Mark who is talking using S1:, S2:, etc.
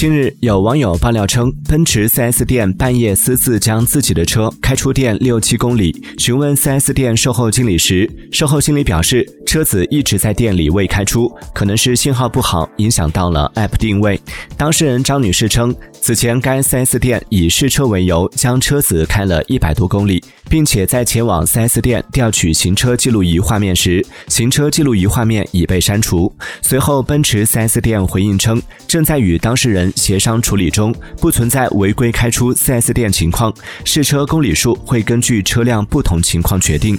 S1: 近日，有网友爆料称，奔驰 4S 店半夜私自将自己的车开出店六七公里。询问 4S 店售后经理时，售后经理表示，车子一直在店里未开出，可能是信号不好，影响到了 App 定位。当事人张女士称，此前该 4S 店以试车为由，将车子开了一百多公里，并且在前往 4S 店调取行车记录仪画面时，行车记录仪画面已被删除。随后，奔驰 4S 店回应称，正在与当事人。协商处理中，不存在违规开出 4S 店情况，试车公里数会根据车辆不同情况决定。